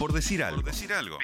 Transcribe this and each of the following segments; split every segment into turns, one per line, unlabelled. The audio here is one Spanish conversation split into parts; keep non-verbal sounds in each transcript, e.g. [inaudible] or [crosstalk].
Por decir algo. Por decir algo.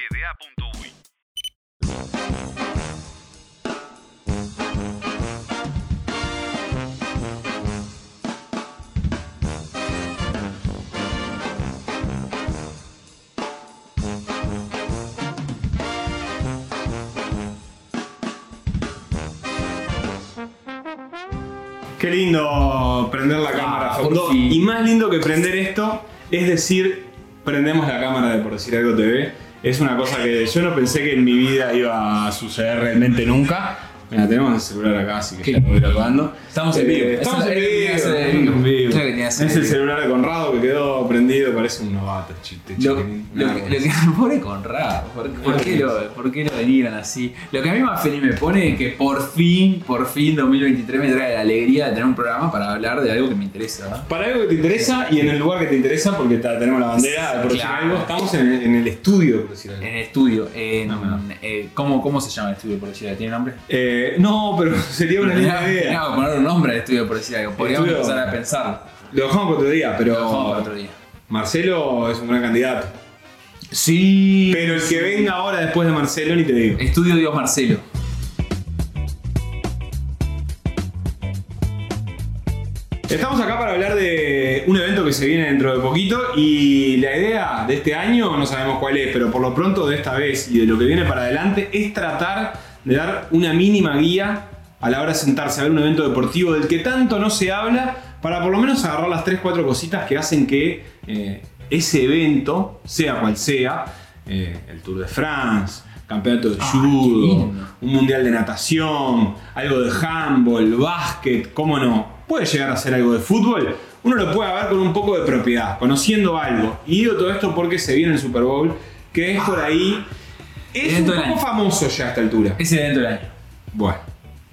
Qué lindo prender la cámara,
fin.
Y más lindo que prender esto es decir, prendemos la cámara de Por Decir Algo TV. Es una cosa que yo no pensé que en mi vida iba a suceder realmente nunca. Mira, tenemos el celular acá, así que
¿Qué?
ya lo voy grabando.
Estamos en vivo.
Eh, Estamos
Eso
en vivo.
Hacer es
el celular de Conrado que quedó prendido, parece un novato. chiste,
Lo, que, lo que [laughs] pobre Conrado, ¿por, por qué lo, ¿por qué lo denigran así? Lo que a mí más feliz me pone es que por fin, por fin 2023 me trae la alegría de tener un programa para hablar de algo que me interesa.
Para algo que te interesa y en el lugar que te interesa, porque tenemos la bandera de por
Claro.
algo, estamos en el, en el estudio, por decir algo.
En el estudio, en,
No, no.
eh, ¿cómo, ¿cómo se llama el estudio por decir algo? ¿Tiene nombre?
Eh, no, pero [laughs] sería una linda [laughs] idea.
que poner un nombre al estudio por decir algo. Podríamos empezar a pensar.
Lo dejamos para otro día, pero
Lo dejamos para otro día.
Marcelo es un gran candidato.
Sí.
Pero el que venga ahora después de Marcelo, ni te digo.
Estudio Dios Marcelo.
Estamos acá para hablar de un evento que se viene dentro de poquito y la idea de este año, no sabemos cuál es, pero por lo pronto de esta vez y de lo que viene para adelante es tratar de dar una mínima guía a la hora de sentarse a ver un evento deportivo del que tanto no se habla para por lo menos agarrar las 3-4 cositas que hacen que eh, ese evento, sea cual sea, eh, el Tour de France, campeonato de
Ah,
judo, un mundial de natación, algo de handball, básquet, cómo no, puede llegar a ser algo de fútbol, uno lo puede ver con un poco de propiedad, conociendo algo. Y digo todo esto porque se viene el Super Bowl, que es por ahí. Es un poco famoso ya a esta altura.
Es el evento del año.
Bueno.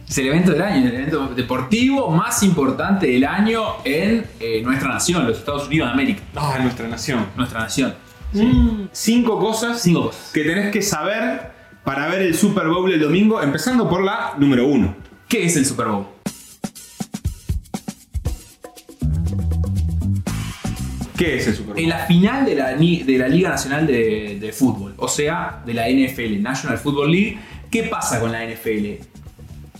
Es el evento del año, el evento deportivo más importante del año en eh, nuestra nación, los Estados Unidos de América.
Ah, nuestra nación.
Nuestra nación.
Mm, Cinco cosas
Cinco cosas.
que tenés que saber para ver el Super Bowl el domingo, empezando por la número uno.
¿Qué es el Super Bowl?
¿Qué es el Super Bowl?
En la final de la, de la Liga Nacional de, de Fútbol, o sea, de la NFL, National Football League. ¿Qué pasa con la NFL?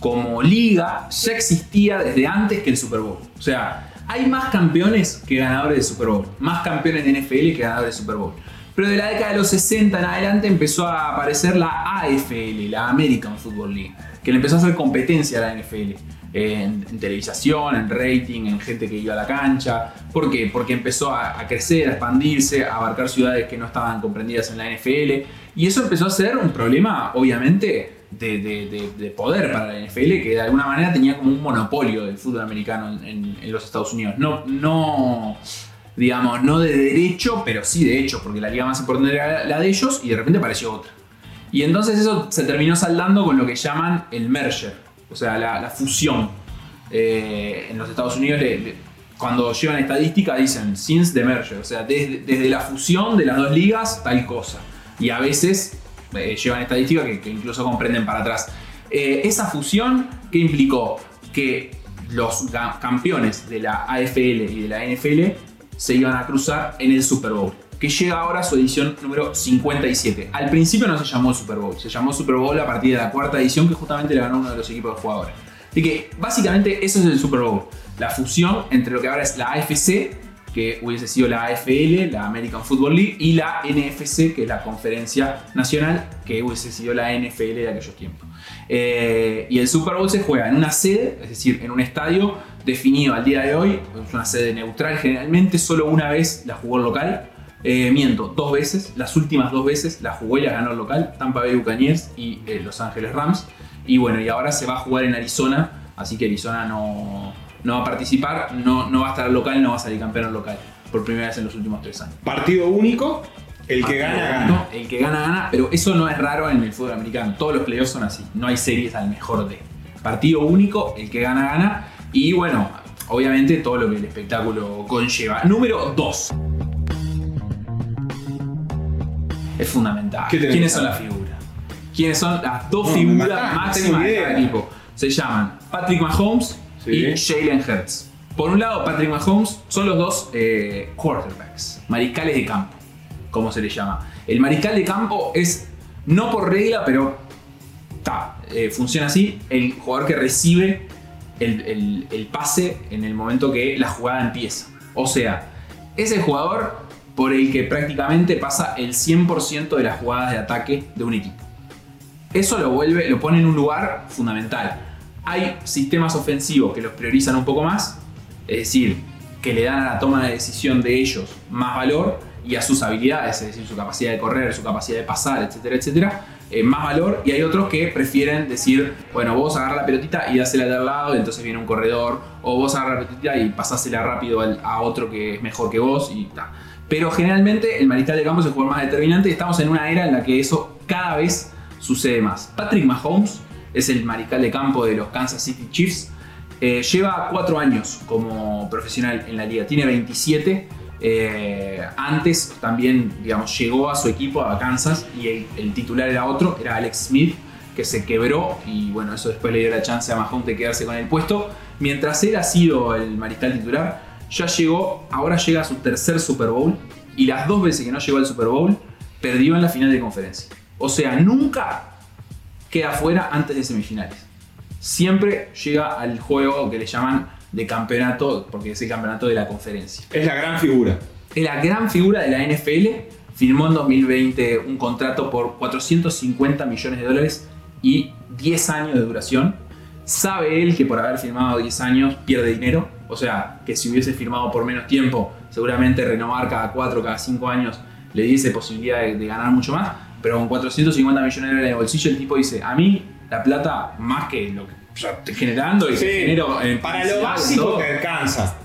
Como liga ya existía desde antes que el Super Bowl. O sea, hay más campeones que ganadores de Super Bowl. Más campeones de NFL que ganadores de Super Bowl. Pero de la década de los 60 en adelante empezó a aparecer la AFL, la American Football League, que le empezó a hacer competencia a la NFL. En, en televisación, en rating, en gente que iba a la cancha. ¿Por qué? Porque empezó a, a crecer, a expandirse, a abarcar ciudades que no estaban comprendidas en la NFL. Y eso empezó a ser un problema, obviamente, de, de- de- de poder para la NFL, que de alguna manera tenía como un monopolio del fútbol americano en, los Estados Unidos. No, no, digamos, no de derecho, pero sí de hecho, porque la liga más importante era la de ellos y de repente apareció otra. Y entonces eso se terminó saldando con lo que llaman el merger, o sea, la, fusión. Eh, en los Estados Unidos, cuando llevan estadística, dicen since the merger, o sea, desde, desde la fusión de las dos ligas, tal cosa. Y a veces eh, llevan estadística que, incluso comprenden para atrás. Eh, esa fusión, ¿qué implicó? Que los campeones de la AFL y de la NFL se iban a cruzar en el Super Bowl, que llega ahora a su edición número 57. Al principio no se llamó Super Bowl, se llamó Super Bowl a partir de la cuarta edición que justamente le ganó uno de los equipos de jugadores. Así que básicamente eso es el Super Bowl, la fusión entre lo que ahora es la AFC, que hubiese sido la AFL, la American Football League, y la NFC, que es la Conferencia Nacional, que hubiese sido la NFL de aquellos tiempos. Eh, y el Super Bowl se juega en una sede, es decir, en un estadio definido al día de hoy, es una sede neutral generalmente, solo una vez la jugó el local. Eh, miento, dos veces, las últimas dos veces la jugó y la ganó el local, Tampa Bay Buccaneers y eh, Los Ángeles Rams. Y bueno, y ahora se va a jugar en Arizona, así que Arizona no, no va a participar, no, no va a estar local, no va a salir campeón local, por primera vez en los últimos tres años.
Partido único, el que gana, gana.
El que gana, gana, pero eso no es raro en el fútbol americano. Todos los playoffs son así. No hay series al mejor de. Partido único, el que gana, gana. Y bueno, obviamente todo lo que el espectáculo conlleva. Número 2. Es fundamental.
¿Qué tenés
¿Quiénes son las figuras? ¿Quiénes son las dos
No,
figuras máximas de cada equipo? Se llaman Patrick Mahomes Y Jalen Hurts. Por un lado, Patrick Mahomes son los dos eh, quarterbacks, mariscales de campo. como se le llama. El mariscal de campo es, no por regla, pero ta, eh, funciona así, el jugador que recibe el, el- el pase en el momento que la jugada empieza. O sea, es el jugador por el que prácticamente pasa el 100% de las jugadas de ataque de un equipo. Eso lo vuelve, lo pone en un lugar fundamental. Hay sistemas ofensivos que los priorizan un poco más, es decir, que le dan a la toma de decisión de ellos más valor y a sus habilidades, es decir, su capacidad de correr, su capacidad de pasar, etcétera, etcétera, eh, más valor. Y hay otros que prefieren decir, bueno, vos agarrar la pelotita y dásela de al lado, y entonces viene un corredor, o vos agarrar la pelotita y pasásela rápido a otro que es mejor que vos y ta. Pero generalmente el mariscal de campo es el jugador más determinante y estamos en una era en la que eso cada vez sucede más. Patrick Mahomes es el mariscal de campo de los Kansas City Chiefs. Eh, lleva cuatro años como profesional en la liga, tiene 27. Eh, antes también, digamos, llegó a su equipo a Kansas y el, el titular era otro, era Alex Smith, que se quebró y bueno, eso después le dio la chance a Mahomes de quedarse con el puesto. Mientras él ha sido el mariscal titular, ya llegó, ahora llega a su tercer Super Bowl y las dos veces que no llegó al Super Bowl, perdió en la final de conferencia. O sea, nunca queda fuera antes de semifinales. Siempre llega al juego que le llaman de campeonato, porque es el campeonato de la conferencia.
Es la gran figura.
Es la gran figura de la NFL. Firmó en 2020 un contrato por 450 millones de dólares y 10 años de duración. Sabe él que por haber firmado 10 años pierde dinero. O sea, que si hubiese firmado por menos tiempo, seguramente renovar cada 4, cada 5 años le diese posibilidad de, de ganar mucho más. Pero con 450 millones de dólares en el bolsillo, el tipo dice: A mí, la plata, más que lo que yo estoy generando y
Sí,
genero en
para lo básico
todo,
te alcanza.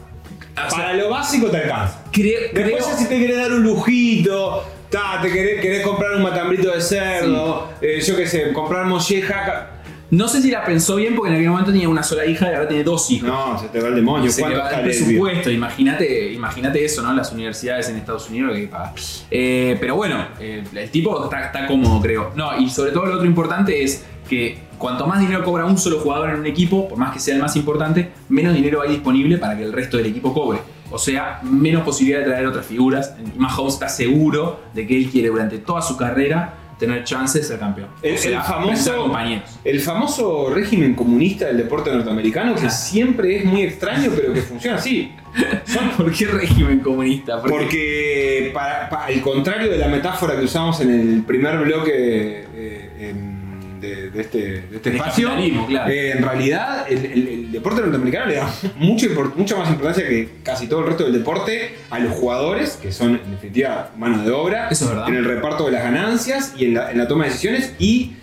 o sea,
Para lo básico te alcanza.
creo-
Después
creo-
si te querés dar un lujito, ta, te querés, querés comprar un matambrito de cerdo, eh, yo qué sé, comprar molleja.
No sé si la pensó bien porque en aquel momento tenía una sola hija y ahora tiene dos hijos.
No, se te va el demonio.
se
¿Cuánto
va el presupuesto, imagínate, imagínate eso, ¿no? Las universidades en Estados Unidos que hay que pagar. Eh, pero bueno, eh, el tipo está, está cómodo, creo. No, y sobre todo lo otro importante es que cuanto más dinero cobra un solo jugador en un equipo, por más que sea el más importante, menos dinero hay disponible para que el resto del equipo cobre. O sea, menos posibilidad de traer otras figuras. Mahomes está seguro de que él quiere durante toda su carrera tener chances de ser campeón.
El,
o sea,
el famoso, el famoso régimen comunista del deporte norteamericano que
Ah.
siempre es muy extraño, pero que funciona así. [laughs]
¿Por qué régimen comunista? Porque-
Porque, para, para- al contrario de la metáfora que usamos en el primer bloque eh, em, de, de este, de este espacio,
claro.
eh, en realidad el, el- el deporte norteamericano le da [laughs] mucha, import- mucha más importancia que casi todo el resto del deporte a los jugadores, que son en definitiva mano de obra,
Eso es verdad.
en el reparto de las ganancias y en la, en la toma de decisiones y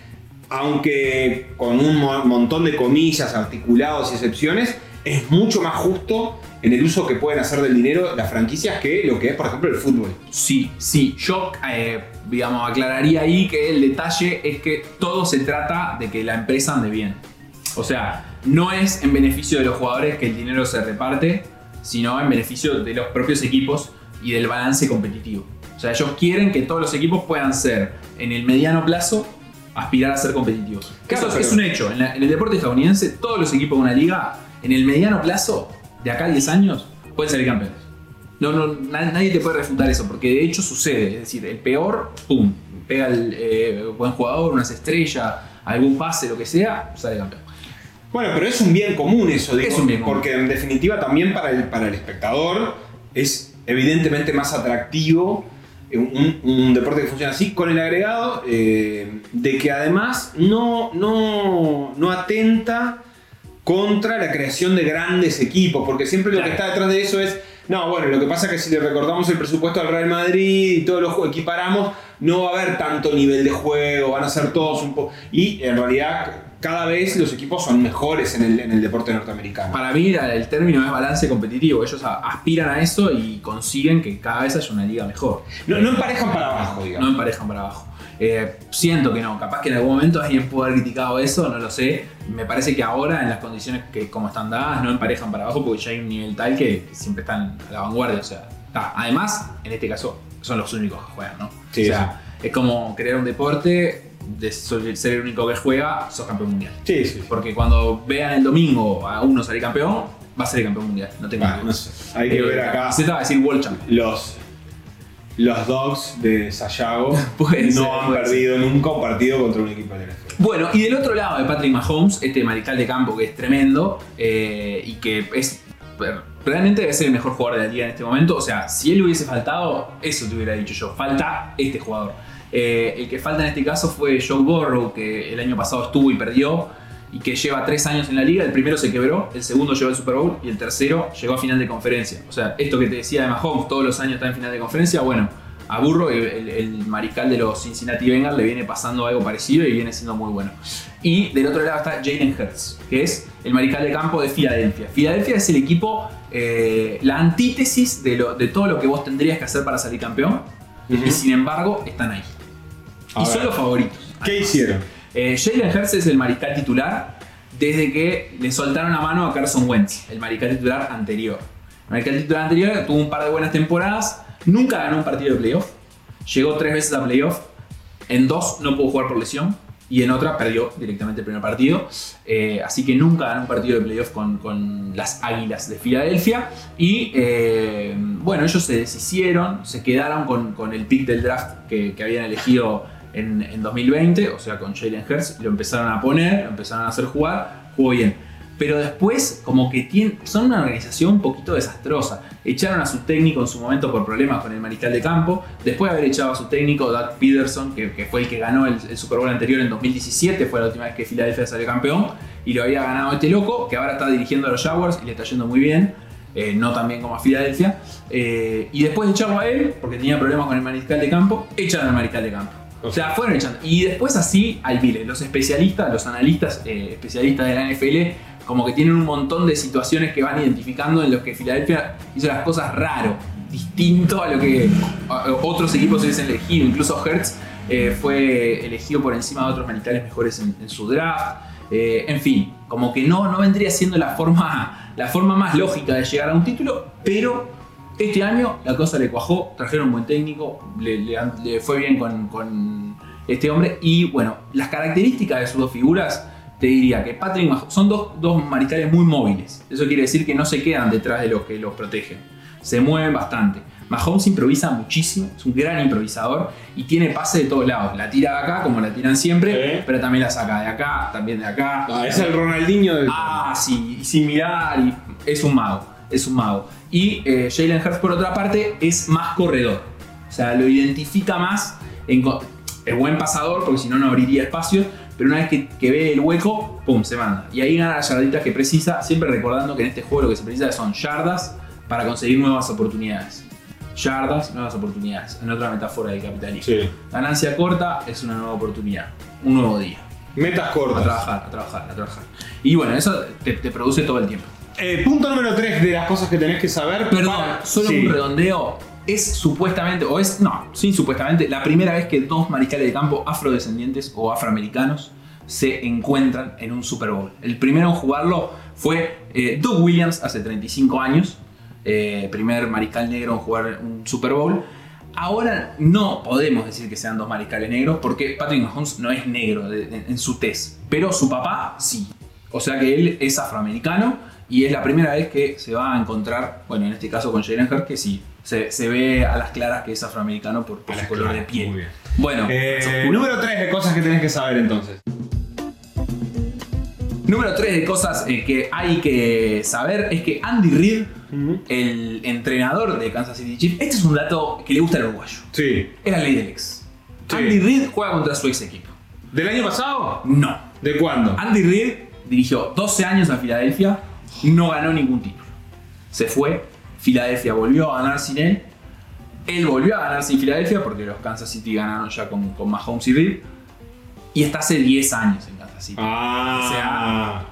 aunque con un mo- montón de comillas, articulados y excepciones, es mucho más justo en el uso que pueden hacer del dinero las franquicias que lo que es, por ejemplo, el fútbol.
Sí, sí. Yo, eh, digamos, aclararía ahí que el detalle es que todo se trata de que la empresa ande bien. O sea, no es en beneficio de los jugadores que el dinero se reparte, sino en beneficio de los propios equipos y del balance competitivo. O sea, ellos quieren que todos los equipos puedan ser, en el mediano plazo, aspirar a ser competitivos.
Claro,
Eso es un hecho. En, la- en el deporte estadounidense, todos los equipos de una liga, en el mediano plazo, de acá a 10 años, pueden salir campeones. No, no, na- nadie te puede refutar eso, porque de hecho sucede. Es decir, el peor, pum, pega el eh, buen jugador, unas estrellas, algún pase, lo que sea, sale campeón.
Bueno, pero es un bien común eso, digo,
Es un bien común.
porque en definitiva también para el, para el espectador es evidentemente más atractivo un, un deporte que funciona así, con el agregado eh, de que además no, no, no atenta contra la creación de grandes equipos, porque siempre lo
Claro.
que está detrás de eso es, no, bueno, lo que pasa es que si le recordamos el presupuesto al Real Madrid y todos los equiparamos, no va a haber tanto nivel de juego, van a ser todos un poco... Y en realidad cada vez los equipos son mejores en el, en el deporte norteamericano.
Para mí la- el término es balance competitivo. Ellos a- aspiran a eso y consiguen que cada vez haya una liga mejor.
No, no emparejan para abajo,
No
digamos.
emparejan para abajo. Eh, siento que no, capaz que en algún momento alguien pudo haber criticado eso, no lo sé. Me parece que ahora, en las condiciones que como están dadas, no emparejan para abajo porque ya hay un nivel tal que, que siempre están a la vanguardia. O sea, además, en este caso, son los únicos que juegan, ¿no?
Sí,
o sea, es como crear un deporte, de ser el único que juega, sos campeón mundial.
Sí, sí.
Porque cuando vean el domingo a uno salir campeón, va a ser el campeón mundial. No tengo
Ah, no sé. Hay que
Eh,
ver acá
camiseta va a decir World Champion.
los, los Dogs de Sayago [laughs] no
ser,
han perdido nunca un partido contra un equipo de la NFL.
Bueno, y del otro lado de Patrick Mahomes, este mariscal de campo que es tremendo eh, y que es realmente debe ser el mejor jugador de la liga en este momento. O sea, si él hubiese faltado, eso te hubiera dicho yo. Falta este jugador. Eh, el que falta en este caso fue Joe Burrow, que el año pasado estuvo y perdió y que lleva tres años en la liga. El primero se quebró, el segundo llegó al Super Bowl y el tercero llegó a final de conferencia. O sea, esto que te decía de Mahomes, todos los años está en final de conferencia, bueno, a Burrow, el, el- el mariscal de los Cincinnati Bengals, le viene pasando algo parecido y viene siendo muy bueno. Y del otro lado está Jalen Hurts, que es el mariscal de campo de Filadelfia. Filadelfia es el equipo, eh, la antítesis de, lo- de todo lo que vos tendrías que hacer para salir campeón.
Ujú.
Y sin embargo, están ahí.
A
y
ver.
son los favoritos.
¿Qué hicieron?
Eh, Jalen Hurts es el mariscal titular desde que le soltaron la mano a Carson Wentz, el mariscal titular anterior. El mariscal titular anterior tuvo un par de buenas temporadas, nunca ganó un partido de playoff, llegó tres veces a playoff, en dos no pudo jugar por lesión y en otra perdió directamente el primer partido. Eh, así que nunca ganó un partido de playoff con, con las Águilas de Filadelfia. Y eh, bueno, ellos se deshicieron, se quedaron con, con el pick del draft que, que habían elegido en, en 2020, o sea, con Jalen Hurts, lo empezaron a poner, lo empezaron a hacer jugar, jugó bien. Pero después, como que son una organización un poquito desastrosa. Echaron a su técnico en su momento por problemas con el mariscal de campo. Después de haber echado a su técnico, Doug Peterson, que, que fue el que ganó el, el Super Bowl anterior en 2017, fue la última vez que Filadelfia salió campeón. Y lo había ganado este loco, que ahora está dirigiendo a los Jaguars y le está yendo muy bien. eh, no tan bien como a Filadelfia. Eh, y después de echarlo a él, porque tenía problemas con el mariscal de campo, echaron al mariscal de campo. O sea, fueron echando. Y después así al Vile. Los especialistas, los analistas eh, especialistas de la NFL, como que tienen un montón de situaciones que van identificando en los que Filadelfia hizo las cosas raro, distinto a lo que otros equipos hubiesen elegido. Incluso Hertz eh, fue elegido por encima de otros mariscales mejores en, en su draft. Eh, en fin, como que no, no vendría siendo la forma, la forma más lógica de llegar a un título, pero este año la cosa le cuajó, trajeron un buen técnico, le, le- le fue bien con, con este hombre y bueno, las características de sus dos figuras, te diría que Patrick Mahomes son dos, dos mariscales muy móviles, eso quiere decir que no se quedan detrás de los que los protegen, se mueven bastante. Mahomes improvisa muchísimo, es un gran improvisador y tiene pase de todos lados. La tira de acá, como la tiran siempre, pero también la saca de acá, también de acá.
Ah, es el Ronaldinho del.
Ah, sí, y sin mirar, y es un mago, es un mago. Y eh, Jalen Hurts, por otra parte, es más corredor. O sea, lo identifica más. En, es buen pasador, porque si no, no abriría espacios. Pero una vez que, que ve el hueco, pum, se manda. Y ahí gana las yarditas que precisa, siempre recordando que en este juego lo que se precisa son yardas para conseguir nuevas oportunidades. Yardas, nuevas oportunidades. En otra metáfora del capitalismo.
Sí.
Ganancia corta es una nueva oportunidad, un nuevo día.
Metas
A
cortas.
trabajar, a trabajar, a trabajar. Y bueno, eso te, te produce todo el tiempo.
Eh, punto número 3 de las cosas que tenés que saber.
Perdón,
para-
solo
Sí.
un redondeo. Es supuestamente, o es, no, sí, supuestamente, la primera vez que dos mariscales de campo afrodescendientes o afroamericanos se encuentran en un Super Bowl. El primero en jugarlo fue eh, Doug Williams hace 35 años, eh, primer mariscal negro en jugar un Super Bowl. Ahora no podemos decir que sean dos mariscales negros porque Patrick Mahomes no es negro de- de- en su tez, pero su papá sí. O sea que él es afroamericano y es la primera vez que se va a encontrar, bueno, en este caso con Jalen Hurts, que sí, se, se ve a las claras que es afroamericano por, por su color de piel.
muy bien.
Bueno,
Eh, número 3 de cosas que tenés que saber entonces.
Número 3 de cosas eh, que hay que saber es que Andy Reid, el entrenador de Kansas City Chiefs, este es un dato que le gusta al uruguayo.
Sí.
Es la ley del ex.
Sí.
Andy Reid juega contra su ex equipo.
¿Del año pasado?
No.
¿De cuándo?
Andy Reid dirigió 12 años a Filadelfia, no ganó ningún título. Se fue, Filadelfia volvió a ganar sin él. Él volvió a ganar sin Filadelfia porque los Kansas City ganaron ya con, con Mahomes y Reid. Y está hace 10 años en Kansas City.
Ah.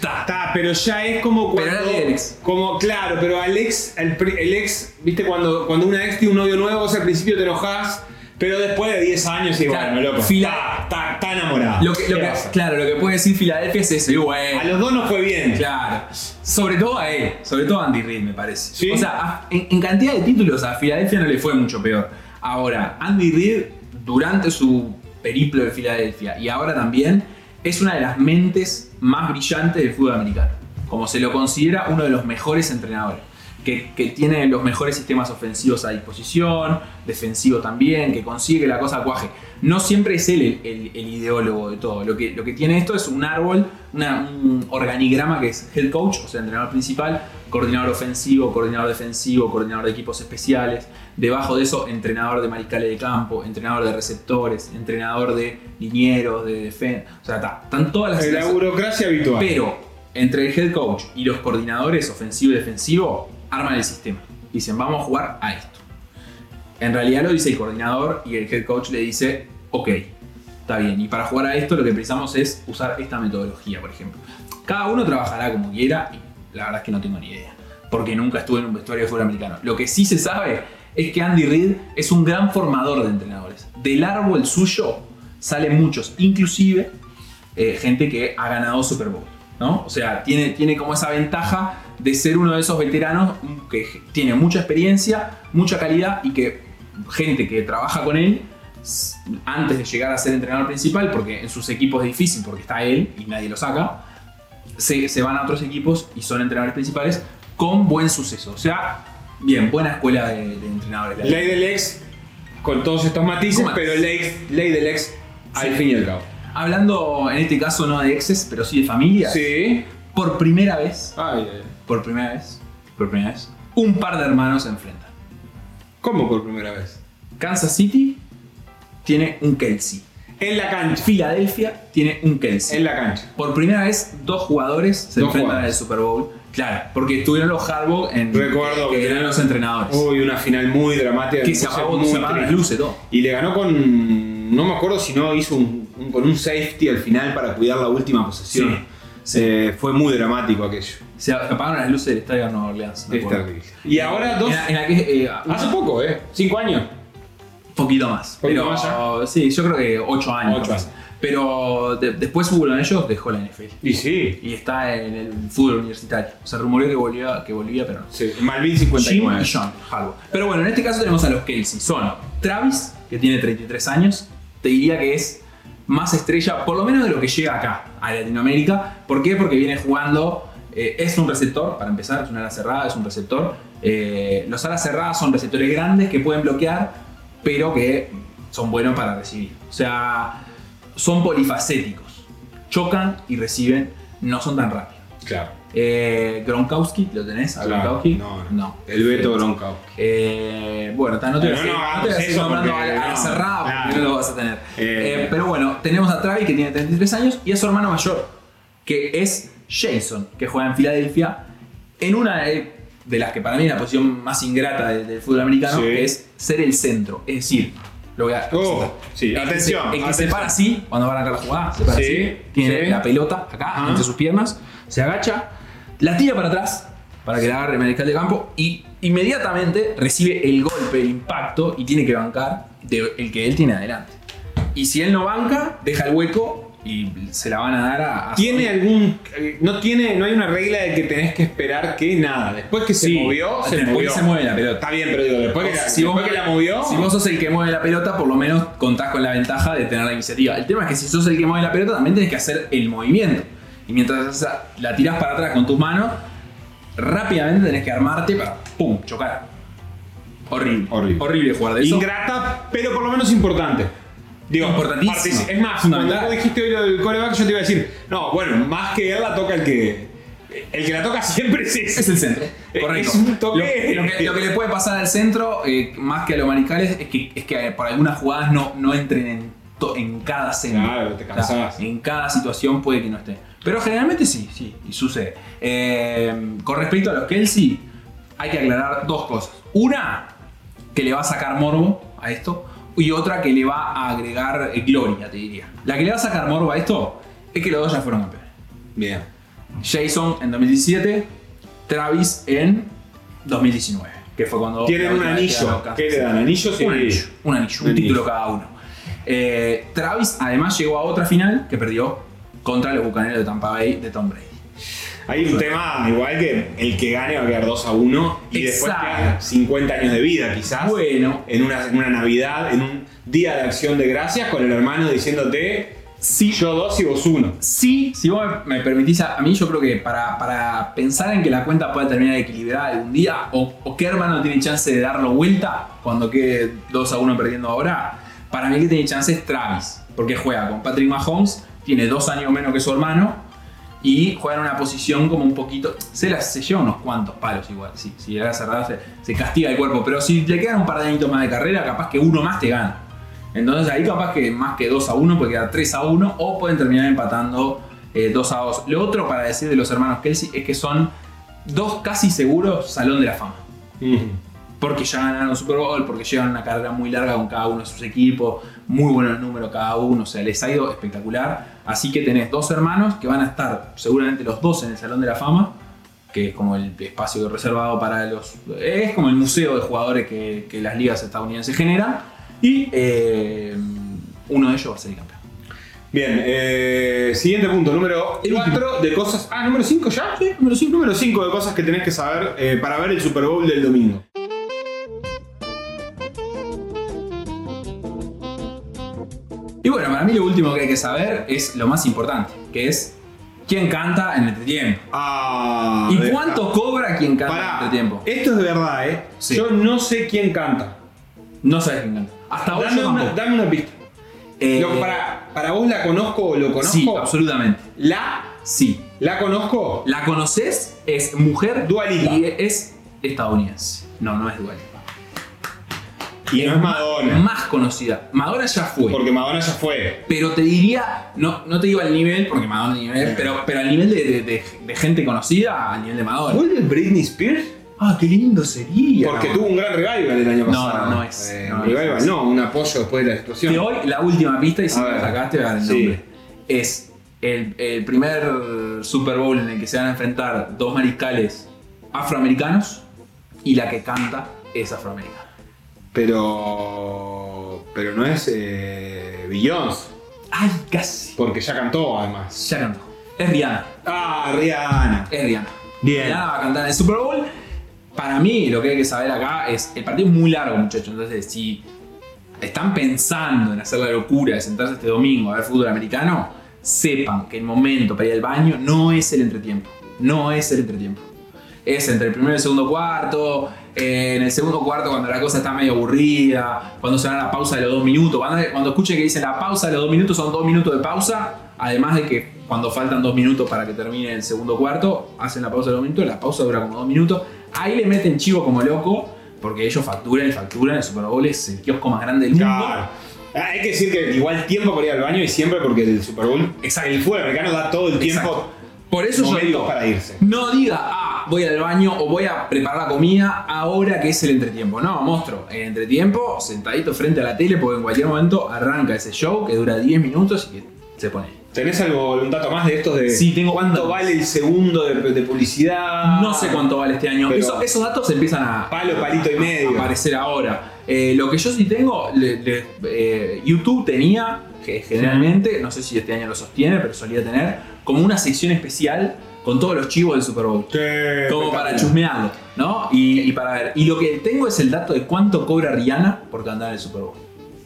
Ta.
Está, pero ya es como
Pero
cuando. Como, claro, pero Alex, el ex, viste, cuando, cuando una ex tiene un novio nuevo, vos al principio te enojás, pero después de 10 años y
Claro,
bueno, loco.
Fila-
Está, está, está enamorada.
Lo que, lo
¿Qué
que-
pasa?
claro, lo que puede decir Filadelfia es eso. y bueno,
A los dos nos fue bien.
Claro. Sobre todo a él, sobre todo a Andy Reid, me parece.
Sí.
O sea, a- en, en cantidad de títulos a Filadelfia no le fue mucho peor. Ahora, Andy Reid, durante su periplo de Filadelfia y ahora también, es una de las mentes más brillantes del fútbol americano. Como se lo considera uno de los mejores entrenadores. Que, que tiene los mejores sistemas ofensivos a disposición, defensivo también, que consigue que la cosa cuaje. No siempre es él el, el- el ideólogo de todo. Lo que, lo que tiene esto es un árbol, una- un organigrama que es head coach, o sea, entrenador principal, coordinador ofensivo, coordinador defensivo, coordinador de equipos especiales. Debajo de eso, entrenador de mariscales de campo, entrenador de receptores, entrenador de linieros, de defensa. O sea, está- están todas las
La burocracia habitual.
pero entre el head coach y los coordinadores ofensivo y defensivo arman el sistema. Dicen, vamos a jugar a esto. En realidad lo dice el coordinador y el head coach le dice, ok, está bien. Y para jugar a esto lo que precisamos es usar esta metodología, por ejemplo. Cada uno trabajará como quiera y la verdad es que no tengo ni idea. Porque nunca estuve en un vestuario de fútbol americano. Lo que sí se sabe es que Andy Reid es un gran formador de entrenadores. Del árbol suyo salen muchos, inclusive eh, gente que ha ganado Super Bowl, ¿no? O sea, tiene, tiene como esa ventaja de ser uno de esos veteranos que tiene mucha experiencia, mucha calidad y que gente que trabaja con él antes de llegar a ser entrenador principal, porque en sus equipos es difícil porque está él y nadie lo saca, se, se van a otros equipos y son entrenadores principales con buen suceso. O sea, bien, buena escuela de, de entrenadores. la
Ley del ex con todos estos matices, pero ley, ley del ex al
Sí.
fin y al cabo.
Hablando en este caso no de exes, pero sí de familias.
Sí.
Por primera vez,
Ay, ay.
Por primera vez, por primera vez, un par de hermanos se enfrentan.
¿Cómo por primera vez?
Kansas City tiene un Kelsey.
En la cancha.
Filadelfia tiene un Kelsey.
En la cancha.
Por primera vez, dos jugadores se
Dos
enfrentan en el Super Bowl. Claro, porque estuvieron los Harbaugh en
Recuerdo
que
que-
eran los entrenadores.
Uy, una final muy dramática.
que se apagó, las luces, todo.
Y le ganó con. No me acuerdo si no hizo un, un- con un safety al final para cuidar la última posesión.
Sí,
Eh, fue muy dramático aquello.
Se apagaron las luces del estadio de Nueva Orleans. me acuerdo.
Y ahora dos.
En la, en la que, eh,
Hace poco, ¿eh? Cinco años.
poquito más.
¿Poquito
pero
más ya?
sí, yo creo que 8 años.
Ocho
capaz.
años.
Pero de- después hubo uno de ellos, dejó la NFL.
Y sí.
Y está en el fútbol universitario. Se rumoreó que volvía, que volvía pero no.
sí. Malvin
Jim
59.
y John Harbaugh. Pero bueno, en este caso tenemos a los Kelsey. Son Travis, que tiene 33 años. Te diría que es más estrella, por lo menos de lo que llega acá, a Latinoamérica. ¿Por qué? Porque viene jugando. Eh, es un receptor, para empezar, es una ala cerrada, es un receptor. Eh, los alas cerradas son receptores grandes que pueden bloquear, pero que son buenos para recibir. O sea, son polifacéticos. Chocan y reciben, no son tan rápidos.
Claro.
Eh, Gronkowski, ¿lo tenés? ¿A
Claro.
Gronkowski?
No, no. El Beto Gronkowski.
Eh, bueno, no te voy a
no
no, seguir nombrando a la,
no,
cerrada porque
claro.
no lo vas a tener.
Eh.
Eh, pero bueno, tenemos a Travis que tiene 33 años y a su hermano mayor, que es Jason, que juega en Filadelfia, en una de, de las que para mí es la posición más ingrata de- del fútbol americano,
Sí.
que es ser el centro. Es decir, lo voy a.
Oh, sí,
el que
atención,
se- el que se
atención.
para así, cuando va a arrancar la jugada, se para
Sí,
así, tiene la pelota acá,
Ajá.
entre sus piernas, se agacha, la tira para atrás para que la agarre el mariscal de campo y inmediatamente recibe el golpe, el impacto y tiene que bancar de- el que él tiene adelante. Y si él no banca, deja el hueco y se la van a dar a... a
¿Tiene algún. eh, No tiene. No hay una regla de que tenés que esperar que nada. Después que se movió, se
después
movió.
que se mueve la pelota.
Está bien, pero digo, después que, la,
si vos,
después que la movió.
si vos sos el que mueve la pelota, por lo menos contás con la ventaja de tener la iniciativa. El tema es que si sos el que mueve la pelota, también tenés que hacer el movimiento. Y mientras la tirás para atrás con tus manos, rápidamente tenés que armarte para ¡pum! chocar. Horrible.
Horrible.
Horrible jugar de eso.
Ingrata, pero por lo menos importante. Digo,
Importantísimo.
Es más, cuando vos dijiste hoy lo del coreback, yo te iba a decir, no, bueno, más que él la toca el que. El que la toca siempre es ese.
Es el centro.
Es
Correcto.
un toque.
Lo, lo que, lo que le puede pasar al centro, eh, más que a los mariscales, es que, es que por algunas jugadas no, no entren en, to- en cada centro.
Claro, te
O sea,
cansás.
en cada situación puede que no esté. Pero generalmente sí, sí, y sucede. Eh, con respecto a los Kelsey, hay que aclarar dos cosas. Una, que le va a sacar morbo a esto, y otra que le va a agregar eh, gloria, te diría. La que le va a sacar morbo a esto es que los dos ya fueron campeones.
Bien.
Jason en 2017, Travis en 2019, que fue cuando...
Tienen un anillo. ¿Qué le dan? ¿Anillo? Sí.
Un anillo, un anillo, un título cada uno. Eh, Travis además llegó a otra final que perdió contra los Bucaneros de Tampa Bay de Tom Brady.
Hay un tema igual que el que gane va a quedar 2 a 1 y después
Exacto.
queda 50 años de vida quizás.
Bueno,
En una, en una Navidad, en un día de acción de gracias con el hermano diciéndote
Sí,
Yo dos y vos uno.
Sí, si vos me me permitís, a, a mí yo creo que para, para pensar en que la cuenta pueda terminar equilibrada algún día, o, o que hermano tiene chance de darlo vuelta cuando quede 2 a 1 perdiendo ahora, para mí el que tiene chance es Travis, porque juega con Patrick Mahomes, tiene dos años menos que su hermano, y juega en una posición como un poquito. Se, la, se lleva unos cuantos palos igual, sí, si era cerrada se, se castiga el cuerpo, pero si le quedan un par de añitos más de carrera, capaz que uno más te gana. Entonces ahí capaz que más que 2 a 1 puede quedar 3 a 1 o pueden terminar empatando eh, 2 a 2. Lo otro para decir de los hermanos Kelsey es que son dos casi seguros salón de la fama. Porque ya ganaron Super Bowl, porque llevan una carrera muy larga con cada uno de sus equipos, muy buenos números cada uno, o sea, les ha ido espectacular. Así que tenés dos hermanos que van a estar seguramente los dos en el Salón de la Fama, que es como el espacio reservado para los... Es como el museo de jugadores que, que las ligas estadounidenses generan. Y eh, uno de ellos va a ser el campeón.
Bien, eh, siguiente punto, número
El
4 de cosas. Ah, número 5 ya. Sí, número 5. Número 5 de cosas que tenés que saber eh, para ver el Super Bowl del domingo.
Y bueno, para mí lo último que hay que saber es lo más importante, que es quién canta en el entretiempo.
Ah.
¿Y
deja.
cuánto cobra quien canta en el entretiempo?
esto es de verdad, ¿eh?
Sí.
Yo no sé quién canta.
No sabes quién canta. Hasta
Dame
yo
una,
tampoco.
dame una pista.
Eh,
Lo- para, para vos la conozco o lo conozco.
Sí, absolutamente.
La,
Sí.
la conozco.
La conoces, es mujer
Dua Lipa.
y es estadounidense. No, no es Dua Lipa.
Y no es Madonna.
Más conocida. Madonna ya fue.
Porque Madonna ya fue.
Pero te diría, no, no te digo al nivel, porque Madonna nivel, pero, pero al nivel de, de- de- de gente conocida, al nivel de Madonna.
¿Vuelve Britney Spears?
Ah, qué lindo sería.
Porque tuvo un gran revival el año
No,
pasado.
no, no es,
Eh,
no
un
es.
revival, no, un apoyo después de la explosión.
Te doy la última pista y si me sacaste voy a dar el
Sí.
nombre. Es el, el primer Super Bowl en el que se van a enfrentar dos mariscales afroamericanos y la que canta es afroamericana.
Pero. Pero no es eh, Beyoncé.
Ay, casi.
Porque ya cantó además.
Ya cantó. Es Rihanna.
Ah, Rihanna.
Es Rihanna.
Bien.
Rihanna va a cantar en el Super Bowl. Para mí, lo que hay que saber acá es. El partido es muy largo, muchachos. Entonces, si están pensando en hacer la locura de sentarse este domingo a ver fútbol americano, sepan que el momento para ir al baño no es el entretiempo. No es el entretiempo. Es entre el primero y el segundo cuarto. Eh, en el segundo cuarto, cuando la cosa está medio aburrida, cuando se da la pausa de los dos minutos, cuando, cuando escuchen que dicen la pausa de los dos minutos, son dos minutos de pausa, además de que cuando faltan dos minutos para que termine el segundo cuarto, hacen la pausa de dos minutos, la pausa dura como dos minutos, ahí le meten chivo como loco, porque ellos facturan y facturan, el Super Bowl es el kiosco más grande del mundo.
Claro. Ah, Hay que decir que igual tiempo para ir al baño y siempre porque el Super Bowl.
Exacto.
El fútbol americano da todo el tiempo.
Exacto. Por eso yo
momentos
digo,
para irse.
no diga, ah, voy al baño o voy a preparar la comida ahora que es el entretiempo. No, monstruo, el entretiempo, sentadito frente a la tele, porque en cualquier momento arranca ese show que dura 10 minutos y que se pone.
¿Tenés algo, un dato más de estos de
Sí, tengo
cuánto vale el segundo de, de publicidad?
No sé cuánto vale este año. Eso- esos datos empiezan a,
Palo, palito y medio.
aparecer ahora. Eh, lo que yo sí tengo, le- le- eh, YouTube tenía, que generalmente, no sé si este año lo sostiene, pero solía tener, como una sección especial con todos los chivos del Super Bowl.
Sí,
Como para chusmearlo, ¿no? Y, y para ver. Y lo que tengo es el dato de cuánto cobra Rihanna por cantar en el Super Bowl.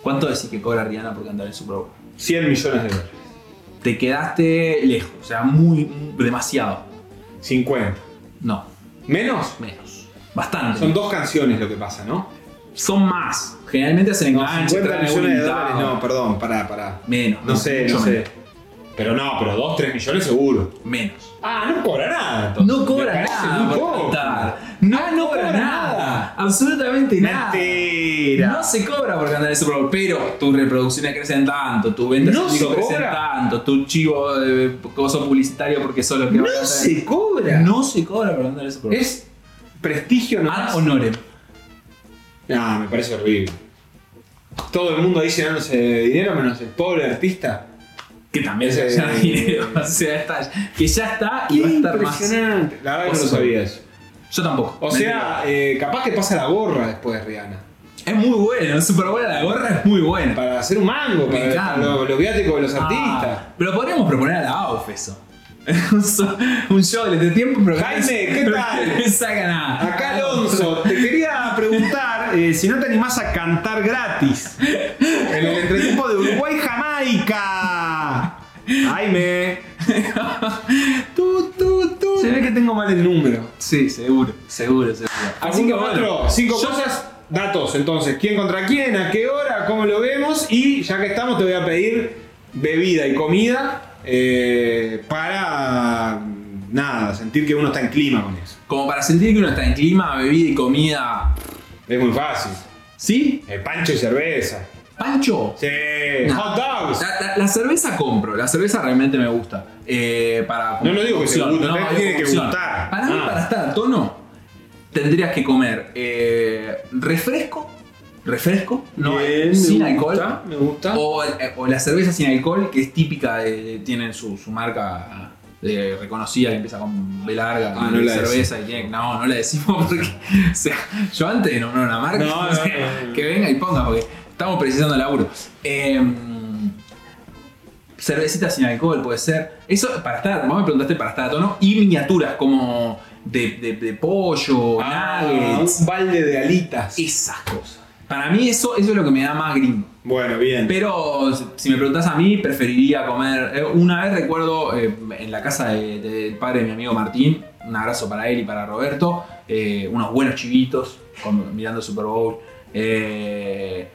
¿Cuánto decís que cobra Rihanna por cantar en el Super Bowl?
100 millones de dólares.
Te quedaste lejos, o sea, muy, muy- demasiado.
50.
No,
¿Menos?
menos. Bastante.
Son dos canciones lo que pasa, ¿no?
Son más. Generalmente hacen
No,
enganche,
50
traen algún
millones de dólares, no, perdón, pará, pará.
Menos.
No sé, no sé.
menos.
Pero no, pero 2, 3 millones seguro.
Menos.
Ah, no cobra nada. entonces.
No cobra nada
muy
por
poco.
cantar. No,
Ah, no
cobra
cobra
nada.
nada.
Absolutamente nada.
Mentira.
No se cobra por cantar el Super Bowl, pero tus reproducciones crecen tanto, tu venta
¿No se
crecen
cobra?
tanto, tu chivo de coso publicitario porque solo que va a
No se cobra.
No se cobra por cantar el Super Bowl.
Es prestigio
ad
nomás.
honorem.
No, me parece horrible. Todo el mundo ahí llenándose de dinero menos el pobre artista.
Que también se gana dinero. O sea, está, que ya está y va a estar más.
La verdad que no lo
Oso.
sabía eso.
Yo tampoco.
O sea, eh, capaz que pasa la gorra después de Rihanna.
es muy bueno. El Super Bowl a la gorra es muy bueno.
Para hacer un mango, para, para lo- los viáticos de los
Ah,
artistas.
pero podríamos proponer a la AUF eso. [laughs] un, show de tiempo, pero
Jaime, ¿qué tal?
No saca nada.
Acá Alonso, te quería preguntar eh, si no te animás a cantar gratis en el entretiempo de Uruguay-Jamaica. Jaime.
Tú, tú, tú.
Se ve que tengo mal el número.
Sí, seguro, seguro, seguro.
Así que
bueno,
cinco
yo-
cosas, datos entonces, quién contra quién, a qué hora, cómo lo vemos y ya que estamos te voy a pedir bebida y comida eh, para nada, sentir que uno está en clima con eso.
Como para sentir que uno está en clima, bebida y comida.
Es muy fácil.
¿Sí?
Eh, pancho y cerveza.
¿Pancho?
Sí.
No.
Hot dogs.
La, la- la cerveza compro, la cerveza realmente me gusta. Eh, para,
No, no digo que guste, te
digo
tiene que gustar.
Para mí,
Ah.
para estar a tono, tendrías que comer eh, refresco, refresco, no,
Bien,
sin
me
alcohol.
gusta, me gusta.
O, eh, o la cerveza sin alcohol, que es típica, de, tienen su, su marca de- reconocida, que empieza con B larga,
Ah, no la
cerveza, y tiene, no, no la decimos [laughs] porque, o sea, yo antes una marca,
No, no, [laughs]
o sea,
no, no.
que venga y ponga, porque estamos precisando el laburo. Eh, cervecita sin alcohol puede ser. Eso para estar, vos me preguntaste para estar a tono, y miniaturas como de, de- de pollo,
Ah,
nuggets,
un balde de alitas.
esas cosas. Para mí eso, eso es lo que me da más gringo.
Bueno, bien.
Pero si me preguntas a mí, preferiría comer. eh, Una vez recuerdo eh, en la casa de- de- del padre de mi amigo Martín, un abrazo para él y para Roberto, eh, unos buenos chivitos con- mirando Super Bowl. Eh,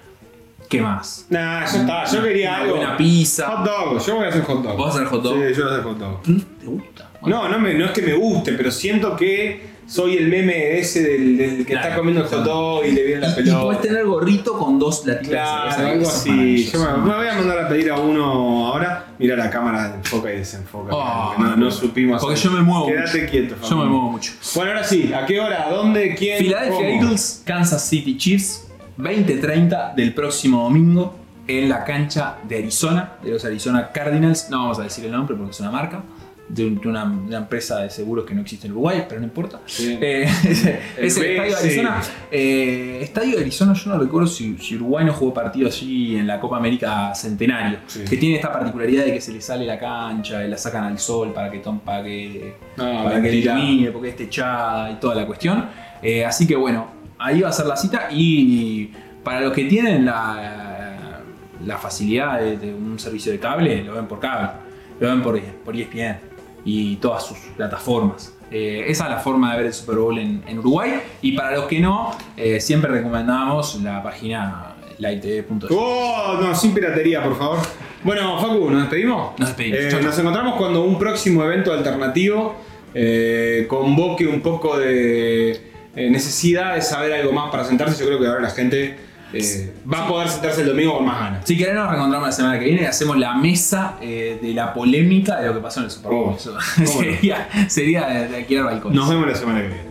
¿Qué más?
Nah, ya está. Yo quería
Una
algo.
buena pizza.
Hot dog. Yo voy a hacer hot dog.
¿Vos vas a hacer hot dog?
Sí, yo voy a hacer hot dog.
¿Te gusta?
No, no, me- no es que me guste, pero siento que soy el meme ese del, del que
Claro,
está comiendo el hot dog y le viene la
Y, y
pelota.
puedes tener gorrito con dos latitas
Claro,
de
algo así. Yo me, me voy a mandar a pedir a uno ahora. Mira la cámara enfoca y desenfoca.
Oh,
no, no supimos.
Porque yo me muevo
Quédate quieto,
Yo me muevo mucho.
Bueno, ahora sí. ¿A qué hora? ¿Dónde? ¿Quién?
Philadelphia? Eagles, Kansas City Chiefs, 20-30 del próximo domingo en la cancha de Arizona, de los Arizona Cardinals. No vamos a decir el nombre porque es una marca. De, un- de una, de una empresa de seguros que no existe en Uruguay, pero no importa.
Sí.
Eh, [laughs] es el
El
estadio de. Arizona. Eh, estadio de Arizona, yo no recuerdo si, si Uruguay no jugó partido allí en la Copa América Centenario,
Sí.
que tiene esta particularidad de que se le sale la cancha y la sacan al sol para que Tom pague
No,
para que ilumine, porque es techada y toda la cuestión. Eh, así que bueno, ahí va a ser la cita y para los que tienen la, la facilidad de, de un servicio de cable, lo ven por cable, lo ven por, por ESPN y todas sus plataformas. Eh, esa es la forma de ver el Super Bowl en, en Uruguay y para los que no, eh, siempre recomendamos la página live.tv.es.
Oh, no, sin piratería, por favor. Bueno, Facu, ¿nos despedimos?
Nos despedimos.
Eh, nos encontramos cuando un próximo evento alternativo convoque un poco de eh, necesidad de saber algo más para sentarse. Yo creo que ahora la gente eh, va a poder sentarse el domingo con más ganas.
Si querés nos reencontramos la semana que viene y hacemos la mesa eh, de la polémica de lo que pasó en el Super Bowl.
Oh,
Eso
cómo no. [laughs]
sería, sería de, de alquilar balcones.
Nos vemos la semana que viene.